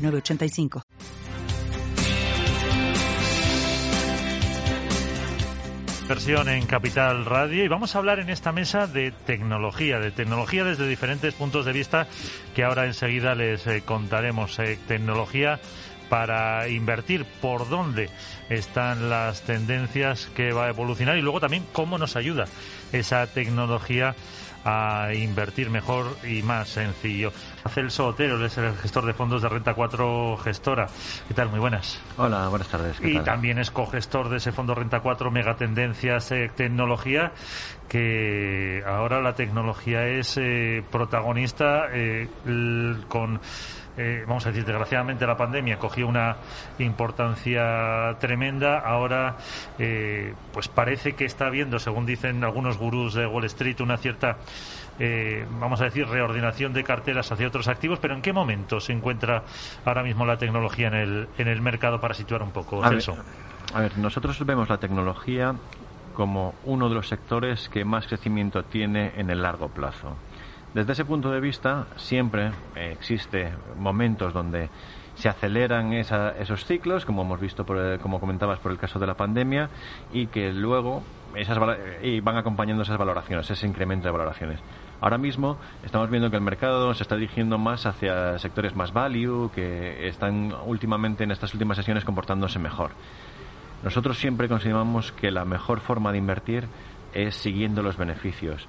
985. Versión en Capital Radio y vamos a hablar en esta mesa de tecnología, de tecnología desde diferentes puntos de vista que ahora enseguida les eh, contaremos. Eh, tecnología para invertir, por dónde están las tendencias que va a evolucionar y luego también cómo nos ayuda esa tecnología a invertir mejor y más sencillo. Celso Otero es el gestor de fondos de Renta 4 Gestora. ¿Qué tal? Muy buenas. Hola, buenas tardes. y también es cogestor de ese fondo Renta 4 Megatendencias eh, Tecnología, que ahora la tecnología es eh, protagonista eh, con eh, vamos a decir, desgraciadamente la pandemia cogió una importancia tremenda. Ahora, eh, pues parece que está habiendo, según dicen algunos gurús de Wall Street, una cierta, eh, vamos a decir, reordenación de carteras hacia otros activos. Pero ¿en qué momento se encuentra ahora mismo la tecnología en el, en el mercado para situar un poco, a a ver, nosotros vemos la tecnología como uno de los sectores que más crecimiento tiene en el largo plazo. Desde ese punto de vista, siempre eh, existe momentos donde se aceleran esos ciclos, como hemos visto, como comentabas, por el caso de la pandemia, y que luego esas, y van acompañando esas valoraciones, ese incremento de valoraciones. Ahora mismo estamos viendo que el mercado se está dirigiendo más hacia sectores más value, que están últimamente en estas últimas sesiones comportándose mejor. Nosotros siempre consideramos que la mejor forma de invertir es siguiendo los beneficios.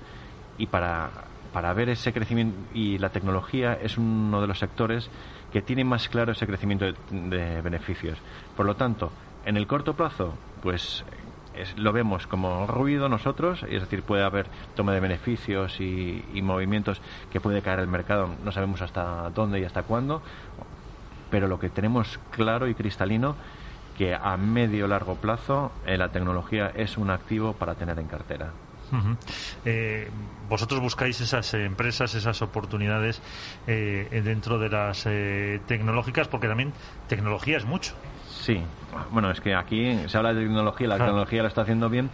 Y para para ver ese crecimiento y la tecnología es uno de los sectores que tiene más claro ese crecimiento de, beneficios. Por lo tanto, en el corto plazo, pues lo vemos como ruido nosotros, es decir, puede haber toma de beneficios y, movimientos que puede caer el mercado, no sabemos hasta dónde y hasta cuándo, pero lo que tenemos claro y cristalino que a medio largo plazo eh, la tecnología es un activo para tener en cartera. Eh, vosotros buscáis esas empresas, esas oportunidades eh, dentro de las eh, tecnológicas, porque también tecnología es mucho. Sí, bueno, es que aquí se habla de tecnología, la tecnología lo está haciendo bien,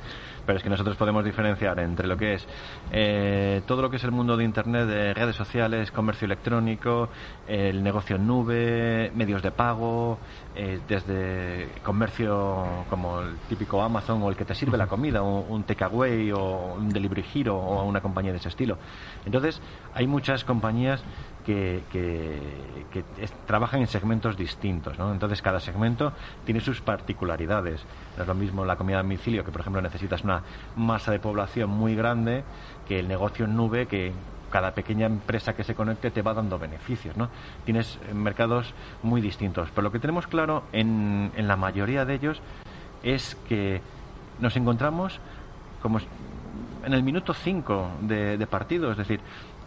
pero es que nosotros podemos diferenciar entre lo que es eh, todo lo que es el mundo de Internet, de redes sociales, comercio electrónico, el negocio en nube, medios de pago, eh, desde comercio como el típico Amazon o el que te sirve la comida, un, un takeaway o un delivery hero o una compañía de ese estilo. Entonces, hay muchas compañías que, que, trabajan en segmentos distintos, ¿no? Entonces cada segmento tiene sus particularidades. No es lo mismo la comida a domicilio, que por ejemplo necesitas una masa de población muy grande, que el negocio en nube, que cada pequeña empresa que se conecte te va dando beneficios, ¿no? Tienes mercados muy distintos. Pero lo que tenemos claro en, en la mayoría de ellos es que nos encontramos como en el minuto 5 de, de partido, es decir,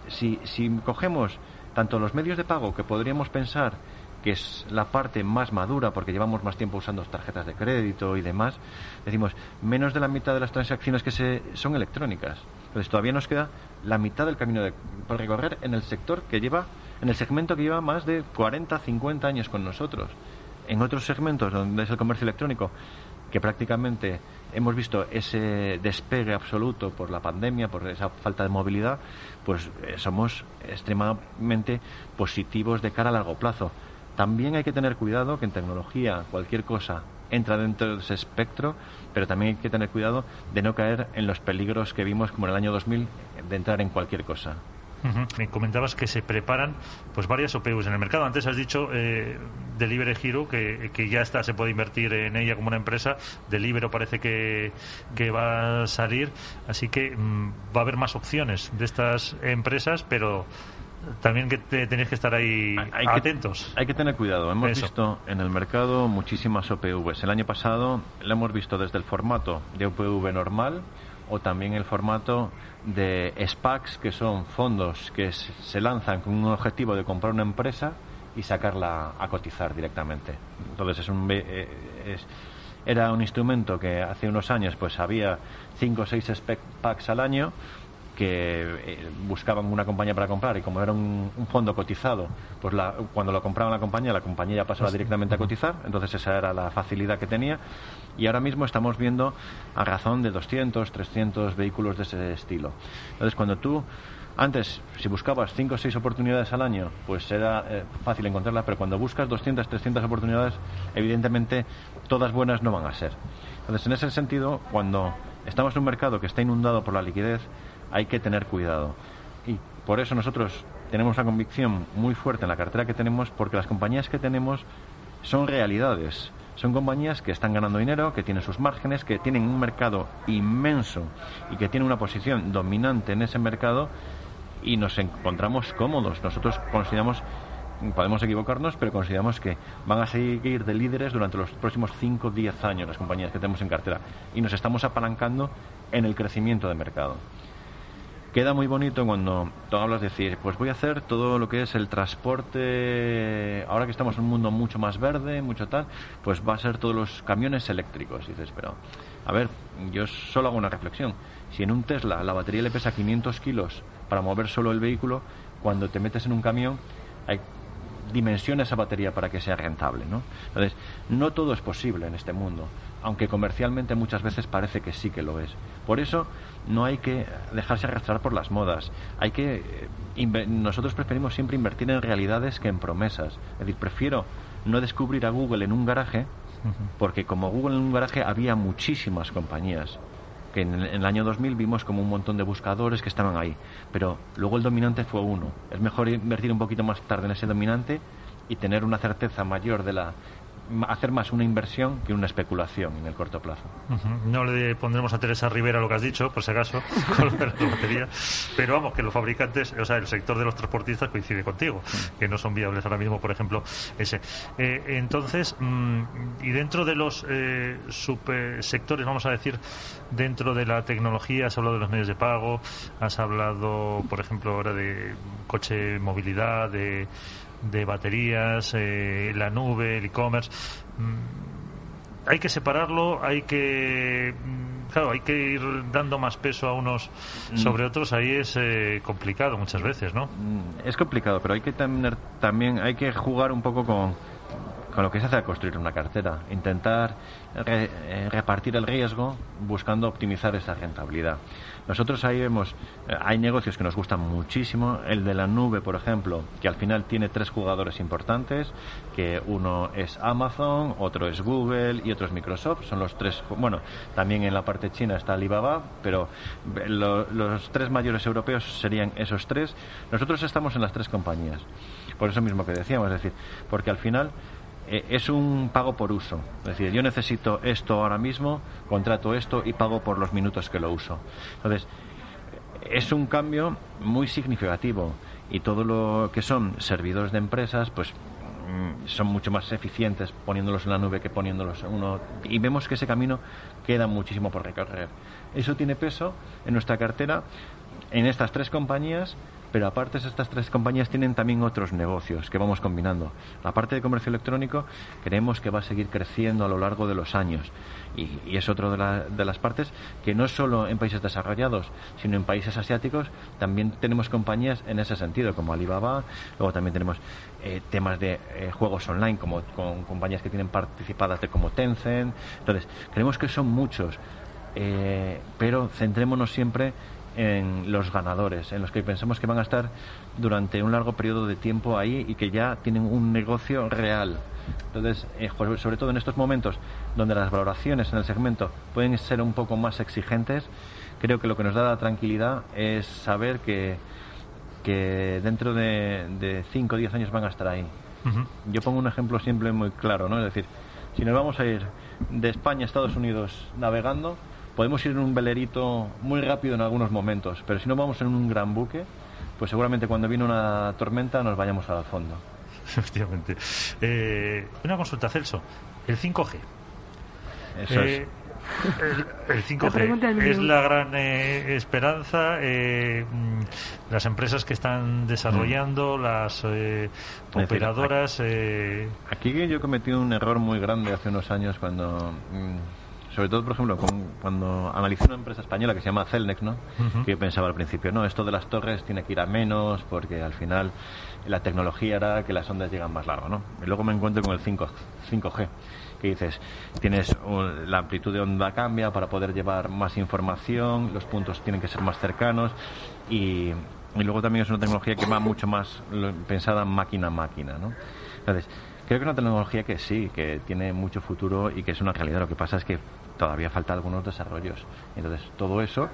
si, si cogemos tanto los medios de pago que podríamos pensar que es la parte más madura porque llevamos más tiempo usando tarjetas de crédito y demás, decimos menos de la mitad de las transacciones que se, son electrónicas. Entonces todavía nos queda la mitad del camino de, por recorrer en el sector que lleva, en el segmento que lleva más de 40, 50 años con nosotros. En otros segmentos donde es el comercio electrónico, que prácticamente hemos visto ese despegue absoluto por la pandemia, por esa falta de movilidad, pues eh, somos extremadamente positivos de cara a largo plazo. También hay que tener cuidado que en tecnología cualquier cosa entra dentro de ese espectro, pero también hay que tener cuidado de no caer en los peligros que vimos como en el año 2000 de entrar en cualquier cosa. Me comentabas que se preparan pues varias OPUs en el mercado. Antes has dicho eh, Delivery Hero, que, que, ya está, se puede invertir en ella como una empresa. Delibero parece que, que va a salir. Así que mm, va a haber más opciones de estas empresas, pero también que tenéis que estar ahí atentos. hay que tener cuidado. Hemos visto en el mercado muchísimas OPVs. El año pasado lo hemos visto desde el formato de OPV normal o también el formato de SPACs, que son fondos que se lanzan con un objetivo de comprar una empresa y sacarla a cotizar directamente. Entonces es un eh, es, era un instrumento que hace unos años pues había 5 o 6 spec packs al año que eh, buscaban una compañía para comprar y como era un, fondo cotizado, pues la, cuando lo compraba la compañía, la compañía ya pasaba directamente a cotizar, entonces esa era la facilidad que tenía y ahora mismo estamos viendo a razón de 200, 300 vehículos de ese estilo. Entonces cuando tú antes, si buscabas 5 o 6 oportunidades al año, pues era eh, fácil encontrarlas, pero cuando buscas 200, 300 oportunidades, evidentemente todas buenas no van a ser. Entonces, en ese sentido, cuando estamos en un mercado que está inundado por la liquidez, hay que tener cuidado. Y por eso nosotros tenemos una convicción muy fuerte en la cartera que tenemos, porque las compañías que tenemos son realidades. Son compañías que están ganando dinero, que tienen sus márgenes, que tienen un mercado inmenso y que tienen una posición dominante en ese mercado y nos encontramos cómodos. Nosotros consideramos, podemos equivocarnos, pero consideramos que van a seguir de líderes durante los próximos 5 o 10 años las compañías que tenemos en cartera y nos estamos apalancando en el crecimiento de mercado. Queda muy bonito cuando tú hablas de decir, pues voy a hacer todo lo que es el transporte, ahora que estamos en un mundo mucho más verde, mucho tal, pues va a ser todos los camiones eléctricos. Dices, pero, a ver, yo solo hago una reflexión. Si en un Tesla la batería le pesa 500 kilos para mover solo el vehículo, cuando te metes en un camión hay dimensiona esa batería para que sea rentable, ¿no? Entonces, no todo es posible en este mundo, aunque comercialmente muchas veces parece que sí que lo es. Por eso no hay que dejarse arrastrar por las modas. Hay que eh, nosotros preferimos siempre invertir en realidades que en promesas. Es decir, prefiero no descubrir a Google en un garaje, porque como Google en un garaje había muchísimas compañías que en el, año 2000 vimos como un montón de buscadores que estaban ahí, pero luego el dominante fue uno. Es mejor invertir un poquito más tarde en ese dominante y tener una certeza mayor de la hacer más una inversión que una especulación en el corto plazo. No le pondremos a Teresa Rivera lo que has dicho, por si acaso, con la batería, pero vamos, que los fabricantes, o sea, el sector de los transportistas coincide contigo, que no son viables ahora mismo, por ejemplo, ese. Eh, entonces, mm, y dentro de los eh, subsectores, vamos a decir, dentro de la tecnología, has hablado de los medios de pago, has hablado, por ejemplo, ahora de coche movilidad, de de baterías, eh, la nube, el e-commerce. Mm, hay que separarlo, hay que mm, claro, hay que ir dando más peso a unos mm. sobre otros, ahí es eh, complicado muchas veces, ¿no? Es complicado, pero hay que tener también hay que jugar un poco con con lo que se hace a construir una cartera, intentar eh, repartir el riesgo buscando optimizar esa rentabilidad. Nosotros ahí vemos, eh, hay negocios que nos gustan muchísimo, el de la nube, por ejemplo, que al final tiene tres jugadores importantes, que uno es Amazon, otro es Google y otro es Microsoft, son los tres, bueno, también en la parte china está Alibaba, pero los tres mayores europeos serían esos tres. Nosotros estamos en las tres compañías, por eso mismo que decíamos, es decir, porque al final eh, es un pago por uso. Es decir, yo necesito esto ahora mismo, contrato esto y pago por los minutos que lo uso. Entonces, es un cambio muy significativo y todo lo que son servidores de empresas, pues mm, son mucho más eficientes poniéndolos en la nube que poniéndolos en uno. Y vemos que ese camino queda muchísimo por recorrer. Eso tiene peso en nuestra cartera en estas tres compañías pero aparte estas tres compañías tienen también otros negocios que vamos combinando. La parte de comercio electrónico creemos que va a seguir creciendo a lo largo de los años y, es otra de, las partes que no solo en países desarrollados, sino en países asiáticos también tenemos compañías en ese sentido, como Alibaba, luego también tenemos eh, temas de eh, juegos online, como con compañías que tienen participadas de como Tencent. Entonces, creemos que son muchos, eh, pero centrémonos siempre en los ganadores, en los que pensamos que van a estar durante un largo periodo de tiempo ahí y que ya tienen un negocio real. Entonces, eh, sobre todo en estos momentos donde las valoraciones en el segmento pueden ser un poco más exigentes, creo que lo que nos da la tranquilidad es saber que, que dentro de 5 o 10 años van a estar ahí. Yo pongo un ejemplo siempre muy claro, ¿no? Es decir, si nos vamos a ir de España a Estados Unidos navegando, podemos ir en un velerito muy rápido en algunos momentos, pero si no vamos en un gran buque, pues seguramente cuando viene una tormenta nos vayamos al fondo. Efectivamente. Eh, una consulta, Celso. El 5G. Eso es. El, 5G es la gran eh, esperanza. Eh, mm, las empresas que están desarrollando, mm. las eh, operadoras. aquí yo he cometido un error muy grande hace unos años cuando. Mm, sobre todo, por ejemplo, cuando analicé una empresa española que se llama Celnex, ¿no? Que yo pensaba al principio, no, esto de las torres tiene que ir a menos porque al final la tecnología hará que las ondas lleguen más largo, ¿no? Y luego me encuentro con el 5, 5G que dices, tienes la amplitud de onda cambia para poder llevar más información, los puntos tienen que ser más cercanos y, y luego también es una tecnología que va mucho más pensada máquina a máquina, ¿no? Entonces, creo que es una tecnología que sí, que tiene mucho futuro y que es una realidad. Lo que pasa es que todavía falta algunos desarrollos. Entonces, todo eso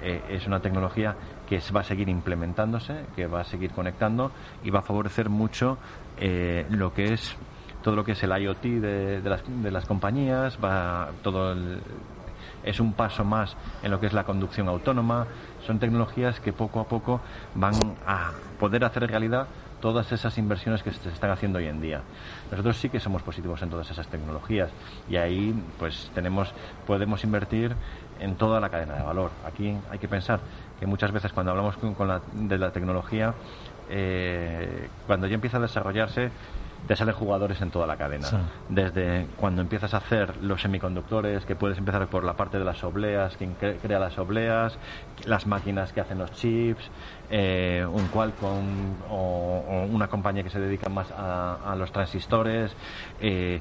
eh, es una tecnología que va a seguir implementándose, que va a seguir conectando y va a favorecer mucho eh, lo que es todo lo que es el IoT de, las, compañías, va todo es un paso más en lo que es la conducción autónoma. Son tecnologías que poco a poco van a poder hacer realidad todas esas inversiones que se están haciendo hoy en día. Nosotros sí que somos positivos en todas esas tecnologías y ahí pues tenemos podemos invertir en toda la cadena de valor. Aquí hay que pensar que muchas veces cuando hablamos con, la, de la tecnología, eh, cuando ya empieza a desarrollarse, te salen jugadores en toda la cadena. Desde cuando empiezas a hacer los semiconductores, que puedes empezar por la parte de las obleas, quien crea las obleas, las máquinas que hacen los chips, eh, un Qualcomm o, una compañía que se dedica más a, los transistores. Eh,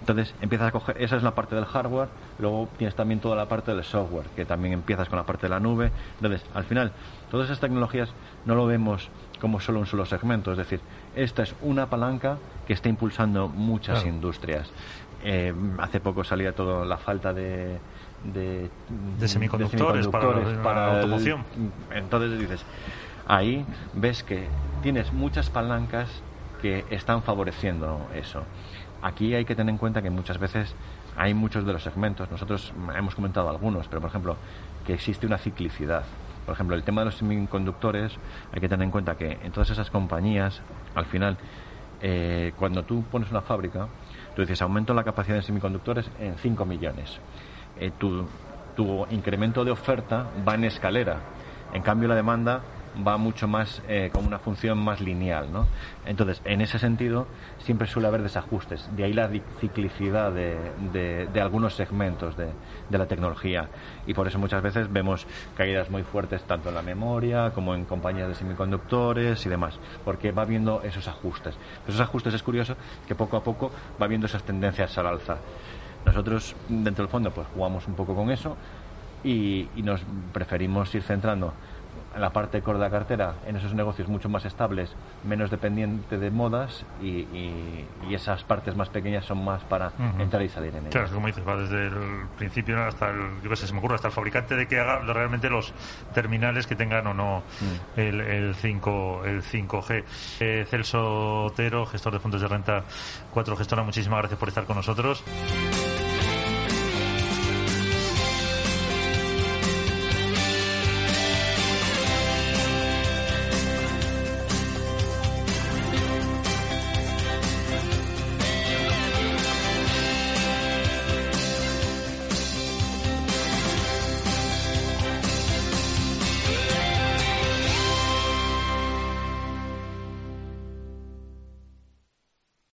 entonces empiezas a coger, esa es la parte del hardware, luego tienes también toda la parte del software, que también empiezas con la parte de la nube. Entonces, al final, todas esas tecnologías no lo vemos como solo un solo segmento, es decir, esta es una palanca que está impulsando muchas industrias. Eh, hace poco salía todo la falta de, de, semiconductores, para, la automoción. entonces dices, ahí ves que tienes muchas palancas que están favoreciendo eso. Aquí hay que tener en cuenta que muchas veces hay muchos de los segmentos, nosotros hemos comentado algunos, pero por ejemplo, que existe una ciclicidad. Por ejemplo, el tema de los semiconductores, hay que tener en cuenta que en todas esas compañías, al final, eh, cuando tú pones una fábrica, tú dices, aumento la capacidad de semiconductores en 5 millones. Eh, tu, tu incremento de oferta va en escalera. En cambio, la demanda va mucho más eh, con una función más lineal. ¿no? Entonces, en ese sentido, siempre suele haber desajustes. De ahí la ciclicidad de, algunos segmentos de, la tecnología. Y por eso muchas veces vemos caídas muy fuertes tanto en la memoria como en compañías de semiconductores y demás, porque va viendo esos ajustes. Esos ajustes es curioso que poco a poco va viendo esas tendencias al alza. Nosotros, dentro del fondo, pues jugamos un poco con eso y nos preferimos ir centrando en la parte core de la cartera, en esos negocios mucho más estables, menos dependiente de modas y, esas partes más pequeñas son más para entrar y salir en ellas. Claro, como dices, va desde el principio hasta el, yo qué sé, se me ocurre, hasta el fabricante de que haga realmente los terminales que tengan o no mm. el, el, 5, el 5G. Eh, Celso Otero, gestor de fondos de renta 4 Gestora, muchísimas gracias por estar con nosotros.